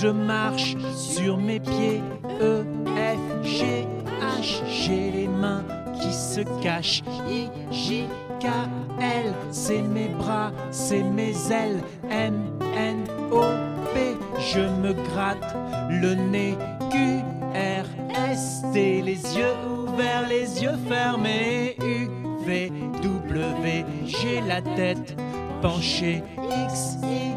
Je marche sur mes pieds. E, F, G, H. J'ai les mains qui se cachent. I, J, K, L. C'est mes bras, c'est mes ailes. M, N, O, P. Je me gratte le nez. Q, R, S, T. Les yeux ouverts, les yeux fermés. U, V, W. J'ai la tête penchée. X, Y,